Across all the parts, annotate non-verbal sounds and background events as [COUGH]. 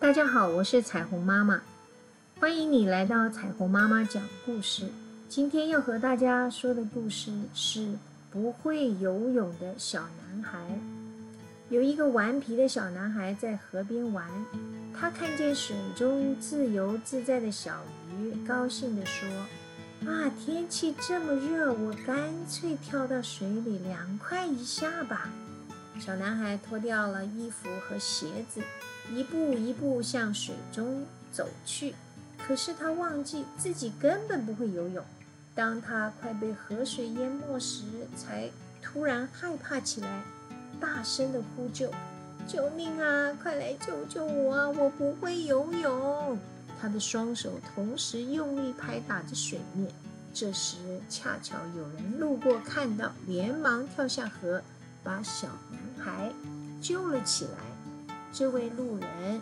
大家好，我是彩虹妈妈，欢迎你来到彩虹妈妈讲故事。今天要和大家说的故事是不会游泳的小男孩。有一个顽皮的小男孩在河边玩，他看见水中自由自在的小鱼，高兴地说：“啊，天气这么热，我干脆跳到水里凉快一下吧。”小男孩脱掉了衣服和鞋子。一步一步向水中走去，可是他忘记自己根本不会游泳。当他快被河水淹没时，才突然害怕起来，大声的呼救：“救命啊！快来救救我！我不会游泳！”他的双手同时用力拍打着水面。这时，恰巧有人路过，看到，连忙跳下河，把小男孩救了起来。这位路人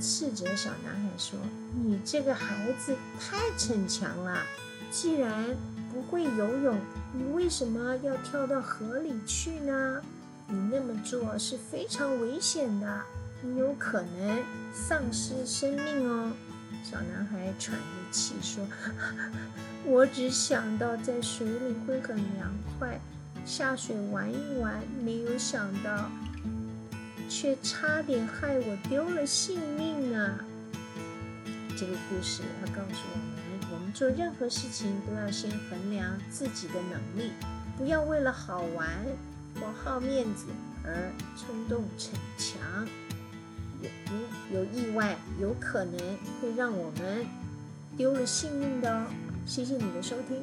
斥责小男孩说：“你这个孩子太逞强了！既然不会游泳，你为什么要跳到河里去呢？你那么做是非常危险的，你有可能丧失生命哦。”小男孩喘着气说：“ [LAUGHS] 我只想到在水里会很凉快，下水玩一玩，没有想到。”却差点害我丢了性命啊！这个故事它告诉我们：我们做任何事情都要先衡量自己的能力，不要为了好玩或好面子而冲动逞强。有有意外，有可能会让我们丢了性命的哦。谢谢你的收听。